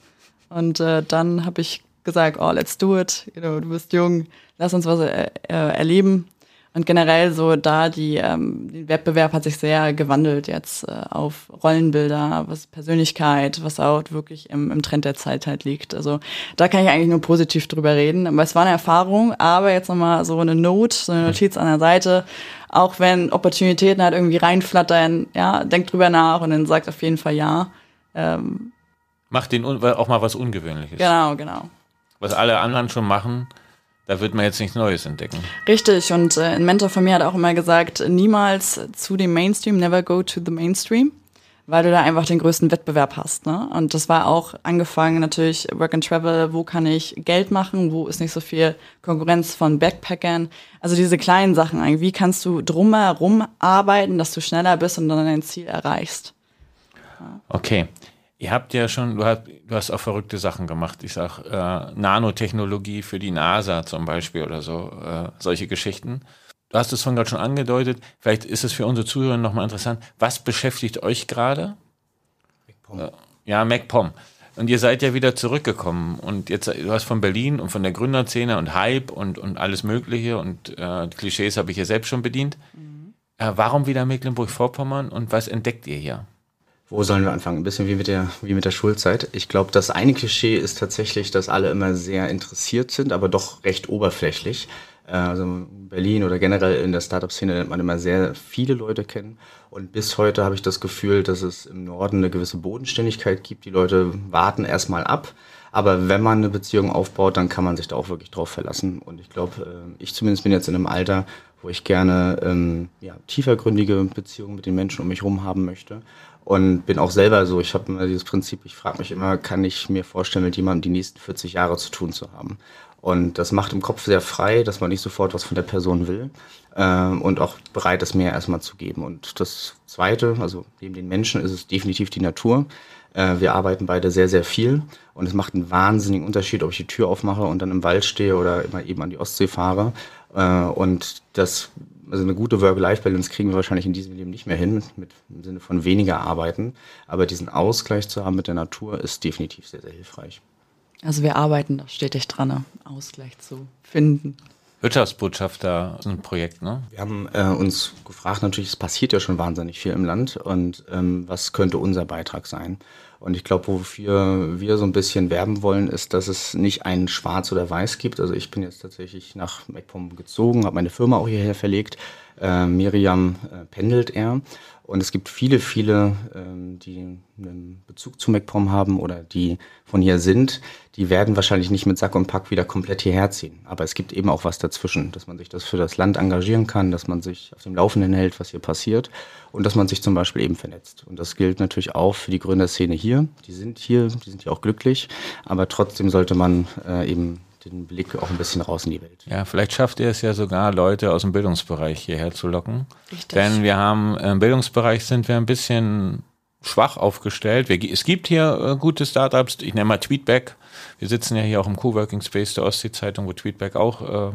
S4: Und äh, dann habe ich gesagt, oh, let's do it. You know, du bist jung, lass uns was äh, äh, erleben. Und generell so da, die, ähm, der Wettbewerb hat sich sehr gewandelt jetzt äh, auf Rollenbilder, was Persönlichkeit, was auch wirklich im, im Trend der Zeit halt liegt. Also da kann ich eigentlich nur positiv drüber reden. Aber es war eine Erfahrung, aber jetzt nochmal so eine Note, so eine Notiz an der Seite, auch wenn Opportunitäten halt irgendwie reinflattern, ja, denkt drüber nach und dann sagt auf jeden Fall ja. Ähm,
S2: Macht den auch mal was Ungewöhnliches.
S4: Genau, genau.
S2: Was alle anderen schon machen, da wird man jetzt nichts Neues entdecken.
S4: Richtig, und äh, ein Mentor von mir hat auch immer gesagt, niemals zu dem Mainstream, never go to the Mainstream, weil du da einfach den größten Wettbewerb hast. Ne? Und das war auch angefangen natürlich Work and Travel, wo kann ich Geld machen, wo ist nicht so viel Konkurrenz von Backpackern. Also diese kleinen Sachen, wie kannst du drumherum arbeiten, dass du schneller bist und dann dein Ziel erreichst.
S2: Ja. Okay. Ihr habt ja schon, du hast, du hast auch verrückte Sachen gemacht. Ich sag äh, Nanotechnologie für die NASA zum Beispiel oder so, äh, solche Geschichten. Du hast es von gerade schon angedeutet. Vielleicht ist es für unsere Zuhörer nochmal interessant. Was beschäftigt euch gerade? MacPom. Äh, ja, MacPom. Und ihr seid ja wieder zurückgekommen. Und jetzt, du hast von Berlin und von der Gründerszene und Hype und, und alles Mögliche und äh, Klischees habe ich ja selbst schon bedient. Mhm. Äh, warum wieder Mecklenburg-Vorpommern und was entdeckt ihr hier?
S3: Wo sollen wir anfangen? Ein bisschen wie mit der, wie mit der Schulzeit. Ich glaube, das eine Klischee ist tatsächlich, dass alle immer sehr interessiert sind, aber doch recht oberflächlich. Äh, also in Berlin oder generell in der Startup-Szene lernt man immer sehr viele Leute kennen. Und bis heute habe ich das Gefühl, dass es im Norden eine gewisse Bodenständigkeit gibt. Die Leute warten erstmal ab. Aber wenn man eine Beziehung aufbaut, dann kann man sich da auch wirklich drauf verlassen. Und ich glaube, äh, ich zumindest bin jetzt in einem Alter, wo ich gerne ähm, ja, tiefergründige Beziehungen mit den Menschen um mich herum haben möchte. Und bin auch selber so, ich habe immer dieses Prinzip, ich frage mich immer, kann ich mir vorstellen, mit jemandem die nächsten 40 Jahre zu tun zu haben? Und das macht im Kopf sehr frei, dass man nicht sofort was von der Person will äh, und auch bereit ist, mehr erstmal zu geben. Und das Zweite, also neben den Menschen, ist es definitiv die Natur. Äh, wir arbeiten beide sehr, sehr viel und es macht einen wahnsinnigen Unterschied, ob ich die Tür aufmache und dann im Wald stehe oder immer eben an die Ostsee fahre. Äh, und das also eine gute Work-Life-Balance kriegen wir wahrscheinlich in diesem Leben nicht mehr hin, mit, im Sinne von weniger arbeiten. Aber diesen Ausgleich zu haben mit der Natur ist definitiv sehr, sehr hilfreich.
S4: Also wir arbeiten da stetig dran, ne? Ausgleich zu finden.
S2: Wirtschaftsbotschafter ein Projekt, ne?
S3: Wir haben äh, uns gefragt, natürlich, es passiert ja schon wahnsinnig viel im Land und ähm, was könnte unser Beitrag sein? Und ich glaube, wofür wir so ein bisschen werben wollen, ist, dass es nicht ein Schwarz oder Weiß gibt. Also ich bin jetzt tatsächlich nach MacPom gezogen, habe meine Firma auch hierher verlegt. Äh, Miriam äh, pendelt er. Und es gibt viele, viele, ähm, die einen Bezug zu MacPom haben oder die von hier sind, die werden wahrscheinlich nicht mit Sack und Pack wieder komplett hierher ziehen. Aber es gibt eben auch was dazwischen, dass man sich das für das Land engagieren kann, dass man sich auf dem Laufenden hält, was hier passiert und dass man sich zum Beispiel eben vernetzt. Und das gilt natürlich auch für die Gründerszene hier. Die sind hier, die sind hier auch glücklich, aber trotzdem sollte man äh, eben den Blick auch ein bisschen raus in die Welt.
S2: Ja, vielleicht schafft ihr es ja sogar, Leute aus dem Bildungsbereich hierher zu locken. Richtig. Denn wir haben im Bildungsbereich sind wir ein bisschen schwach aufgestellt. Wir, es gibt hier äh, gute Startups, ich nenne mal Tweetback. Wir sitzen ja hier auch im Coworking Space der Ostsee-Zeitung, wo Tweetback auch äh,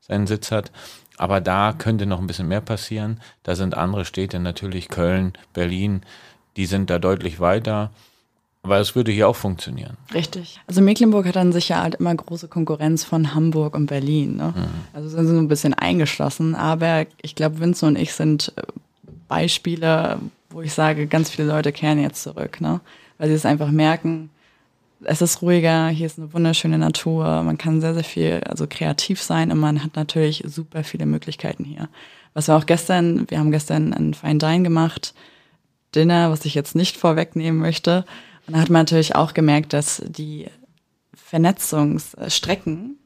S2: seinen Sitz hat. Aber da könnte noch ein bisschen mehr passieren. Da sind andere Städte, natürlich Köln, Berlin, die sind da deutlich weiter. Aber es würde hier auch funktionieren.
S4: Richtig. Also Mecklenburg hat dann sicher halt immer große Konkurrenz von Hamburg und Berlin. Ne? Mhm. Also sind sie so ein bisschen eingeschlossen. Aber ich glaube, Vince und ich sind äh, Beispiele, wo ich sage, ganz viele Leute kehren jetzt zurück. Ne? Weil sie es einfach merken, es ist ruhiger, hier ist eine wunderschöne Natur, man kann sehr, sehr viel, also kreativ sein und man hat natürlich super viele Möglichkeiten hier. Was wir auch gestern, wir haben gestern ein Fine Dine gemacht, Dinner, was ich jetzt nicht vorwegnehmen möchte, und da hat man natürlich auch gemerkt, dass die Vernetzungsstrecken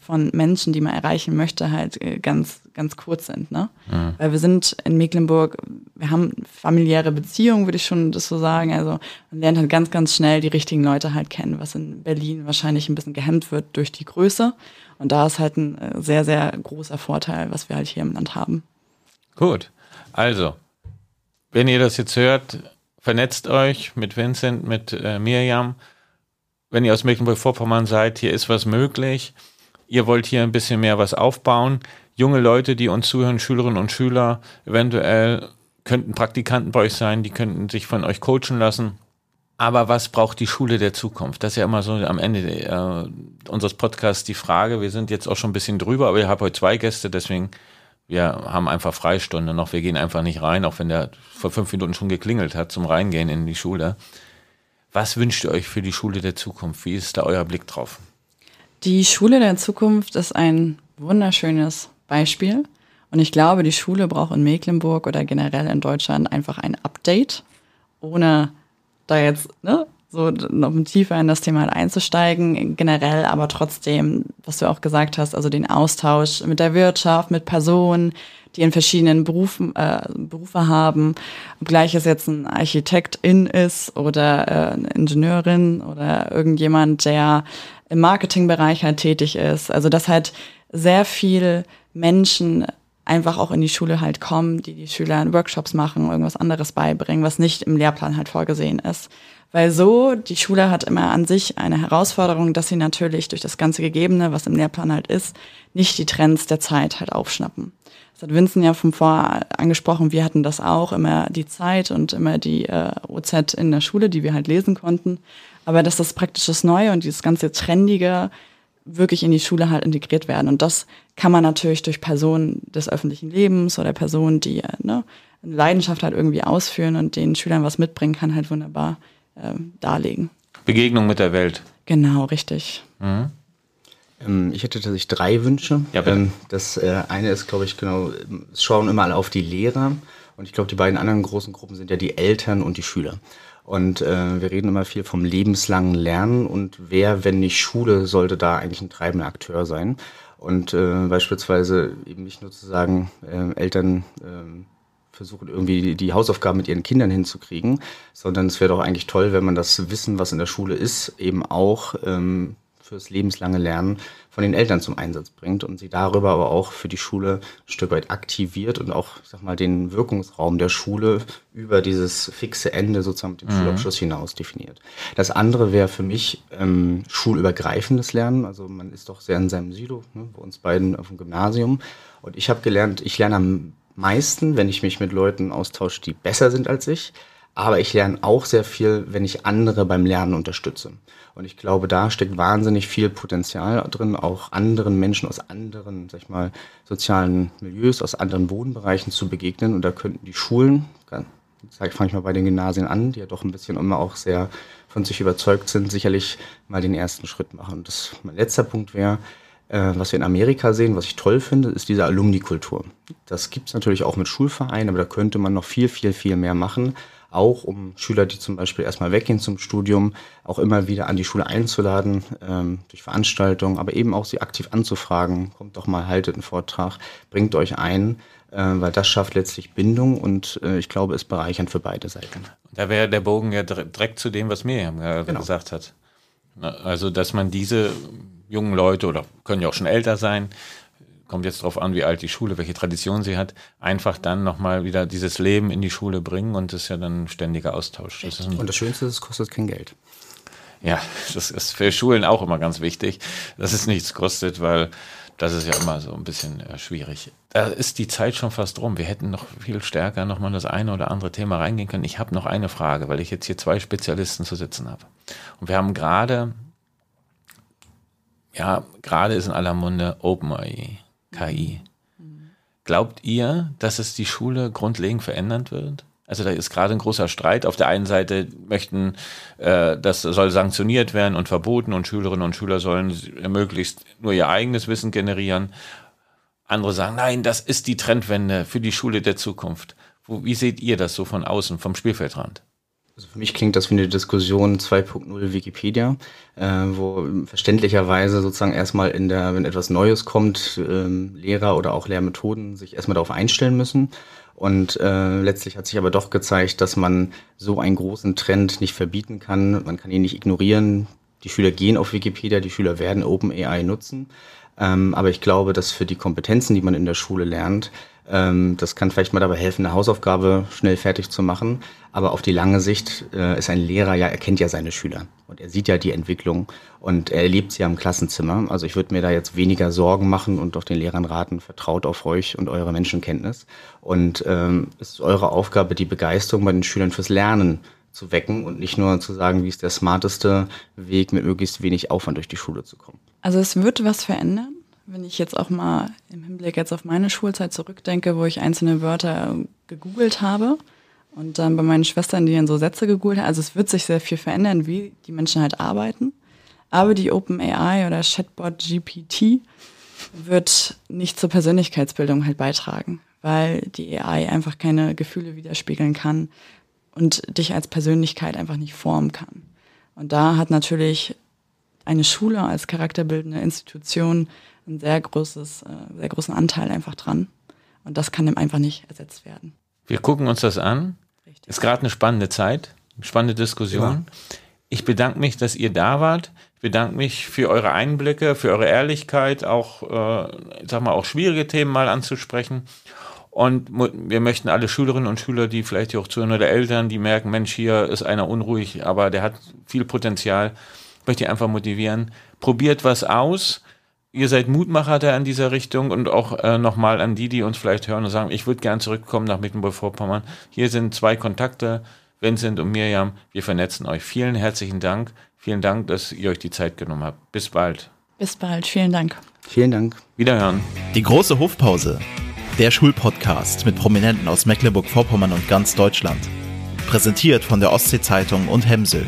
S4: von Menschen, die man erreichen möchte, halt äh, ganz, ganz kurz sind. Ne? Mhm. Weil wir sind in Mecklenburg, wir haben familiäre Beziehungen, würde ich schon das so sagen. Also man lernt halt ganz, ganz schnell die richtigen Leute halt kennen, was in Berlin wahrscheinlich ein bisschen gehemmt wird durch die Größe. Und da ist halt ein äh, sehr, sehr großer Vorteil, was wir halt hier im Land haben.
S2: Gut. Also, wenn ihr das jetzt hört, vernetzt euch mit Vincent, mit äh, Miriam. Wenn ihr aus Mecklenburg-Vorpommern seid, hier ist was möglich. Ihr wollt hier ein bisschen mehr was aufbauen. Junge Leute, die uns zuhören, Schülerinnen und Schüler, eventuell könnten Praktikanten bei euch sein, die könnten sich von euch coachen lassen. Aber was braucht die Schule der Zukunft? Das ist ja immer so am Ende äh, unseres Podcasts die Frage. Wir sind jetzt auch schon ein bisschen drüber, aber ich habe heute zwei Gäste, deswegen wir haben einfach Freistunde noch. Wir gehen einfach nicht rein, auch wenn der vor fünf Minuten schon geklingelt hat zum Reingehen in die Schule. Was wünscht ihr euch für die Schule der Zukunft? Wie ist da euer Blick drauf?
S4: Die Schule der Zukunft ist ein wunderschönes Beispiel. Und ich glaube, die Schule braucht in Mecklenburg oder generell in Deutschland einfach ein Update, ohne da jetzt ne, so noch tiefer in das Thema halt einzusteigen, generell aber trotzdem, was du auch gesagt hast, also den Austausch mit der Wirtschaft, mit Personen, die in verschiedenen Berufen, äh, Berufe haben, obgleich es jetzt ein Architektin ist oder äh, eine Ingenieurin oder irgendjemand, der im Marketingbereich halt tätig ist. Also dass halt sehr viel Menschen einfach auch in die Schule halt kommen, die die Schüler in Workshops machen, irgendwas anderes beibringen, was nicht im Lehrplan halt vorgesehen ist. Weil so, die Schule hat immer an sich eine Herausforderung, dass sie natürlich durch das ganze Gegebene, was im Lehrplan halt ist, nicht die Trends der Zeit halt aufschnappen. Das hat Vincent ja vom Vor angesprochen, wir hatten das auch, immer die Zeit und immer die äh, OZ in der Schule, die wir halt lesen konnten. Aber dass das praktisch das Neue und dieses ganze Trendige wirklich in die Schule halt integriert werden. Und das kann man natürlich durch Personen des öffentlichen Lebens oder Personen, die äh, ne, eine Leidenschaft halt irgendwie ausführen und den Schülern was mitbringen kann, halt wunderbar äh, darlegen.
S2: Begegnung mit der Welt.
S4: Genau, richtig. Mhm.
S3: Ähm, ich hätte tatsächlich drei Wünsche. Ja, ähm, das äh, eine ist, glaube ich, genau, es schauen immer alle auf die Lehrer. Und ich glaube, die beiden anderen großen Gruppen sind ja die Eltern und die Schüler. Und äh, wir reden immer viel vom lebenslangen Lernen und wer, wenn nicht Schule, sollte da eigentlich ein treibender Akteur sein. Und äh, beispielsweise eben nicht nur zu sagen, äh, Eltern äh, versuchen irgendwie die, Hausaufgaben mit ihren Kindern hinzukriegen, sondern es wäre doch eigentlich toll, wenn man das Wissen, was in der Schule ist, eben auch ähm, fürs lebenslange Lernen von den Eltern zum Einsatz bringt und sie darüber aber auch für die Schule ein Stück weit aktiviert und auch, sag mal, den Wirkungsraum der Schule über dieses fixe Ende sozusagen mit dem mhm. Schulabschluss hinaus definiert. Das andere wäre für mich ähm, schulübergreifendes Lernen. Also man ist doch sehr in seinem Silo, ne, bei uns beiden auf dem Gymnasium. Und ich habe gelernt, ich lerne am meisten, wenn ich mich mit Leuten austausche, die besser sind als ich. Aber ich lerne auch sehr viel, wenn ich andere beim Lernen unterstütze. Und ich glaube, da steckt wahnsinnig viel Potenzial drin, auch anderen Menschen aus anderen, sag ich mal, sozialen Milieus, aus anderen Wohnbereichen zu begegnen. Und da könnten die Schulen, fange ich mal bei den Gymnasien an, die ja doch ein bisschen immer auch sehr von sich überzeugt sind, sicherlich mal den ersten Schritt machen. Und das mein letzter Punkt wäre, äh, was wir in Amerika sehen, was ich toll finde, ist diese Alumni-Kultur. Das gibt es natürlich auch mit Schulvereinen, aber da könnte man noch viel, viel, viel mehr machen auch um Schüler, die zum Beispiel erstmal weggehen zum Studium, auch immer wieder an die Schule einzuladen, ähm, durch Veranstaltungen, aber eben auch sie aktiv anzufragen, kommt doch mal, haltet einen Vortrag, bringt euch ein, äh, weil das schafft letztlich Bindung und äh, ich glaube, ist bereichernd für beide Seiten.
S2: Da wäre der Bogen ja direkt zu dem, was Miriam genau. gesagt hat. Also, dass man diese jungen Leute oder können ja auch schon älter sein, kommt jetzt darauf an, wie alt die Schule, welche Tradition sie hat, einfach dann nochmal wieder dieses Leben in die Schule bringen und das ist ja dann ein ständiger Austausch.
S3: Das und das Schönste ist, es kostet kein Geld.
S2: Ja, das ist für Schulen auch immer ganz wichtig, dass es nichts kostet, weil das ist ja immer so ein bisschen äh, schwierig. Da ist die Zeit schon fast rum. Wir hätten noch viel stärker nochmal das eine oder andere Thema reingehen können. Ich habe noch eine Frage, weil ich jetzt hier zwei Spezialisten zu sitzen habe. Und wir haben gerade, ja, gerade ist in aller Munde OpenAI. KI. Glaubt ihr, dass es die Schule grundlegend verändern wird? Also da ist gerade ein großer Streit. Auf der einen Seite möchten, äh, das soll sanktioniert werden und verboten und Schülerinnen und Schüler sollen möglichst nur ihr eigenes Wissen generieren. Andere sagen, nein, das ist die Trendwende für die Schule der Zukunft. Wo, wie seht ihr das so von außen, vom Spielfeldrand?
S3: Also für mich klingt das wie eine Diskussion 2.0 Wikipedia, äh, wo verständlicherweise sozusagen erstmal in der, wenn etwas Neues kommt, ähm, Lehrer oder auch Lehrmethoden sich erstmal darauf einstellen müssen. Und äh, letztlich hat sich aber doch gezeigt, dass man so einen großen Trend nicht verbieten kann. Man kann ihn nicht ignorieren. Die Schüler gehen auf Wikipedia, die Schüler werden OpenAI nutzen. Ähm, aber ich glaube, dass für die Kompetenzen, die man in der Schule lernt, das kann vielleicht mal dabei helfen, eine Hausaufgabe schnell fertig zu machen. Aber auf die lange Sicht äh, ist ein Lehrer ja, er kennt ja seine Schüler und er sieht ja die Entwicklung und er erlebt sie ja im Klassenzimmer. Also ich würde mir da jetzt weniger Sorgen machen und auch den Lehrern raten, vertraut auf euch und eure Menschenkenntnis. Und ähm, es ist eure Aufgabe, die Begeisterung bei den Schülern fürs Lernen zu wecken und nicht nur zu sagen, wie ist der smarteste Weg, mit möglichst wenig Aufwand durch die Schule zu kommen.
S4: Also es wird was verändern. Wenn ich jetzt auch mal im Hinblick jetzt auf meine Schulzeit zurückdenke, wo ich einzelne Wörter gegoogelt habe und dann bei meinen Schwestern, die dann so Sätze gegoogelt haben, also es wird sich sehr viel verändern, wie die Menschen halt arbeiten. Aber die OpenAI oder Chatbot GPT wird nicht zur Persönlichkeitsbildung halt beitragen, weil die AI einfach keine Gefühle widerspiegeln kann und dich als Persönlichkeit einfach nicht formen kann. Und da hat natürlich eine Schule als charakterbildende Institution ein sehr großes, äh, sehr großen Anteil einfach dran. Und das kann dem einfach nicht ersetzt werden.
S2: Wir gucken uns das an. Richtig. Ist gerade eine spannende Zeit, eine spannende Diskussion. Ja. Ich bedanke mich, dass ihr da wart. Ich bedanke mich für eure Einblicke, für eure Ehrlichkeit, auch, äh, sag mal, auch schwierige Themen mal anzusprechen. Und wir möchten alle Schülerinnen und Schüler, die vielleicht auch zuhören oder Eltern, die merken, Mensch, hier ist einer unruhig, aber der hat viel Potenzial, möchte ich einfach motivieren. Probiert was aus ihr seid Mutmacher da in dieser Richtung und auch äh, nochmal an die, die uns vielleicht hören und sagen, ich würde gern zurückkommen nach Mecklenburg-Vorpommern. Hier sind zwei Kontakte, Vincent und Mirjam. Wir vernetzen euch. Vielen herzlichen Dank. Vielen Dank, dass ihr euch die Zeit genommen habt. Bis bald.
S4: Bis bald. Vielen Dank.
S3: Vielen Dank.
S2: Wiederhören.
S1: Die große Hofpause. Der Schulpodcast mit Prominenten aus Mecklenburg-Vorpommern und ganz Deutschland. Präsentiert von der Ostsee-Zeitung und Hemsel.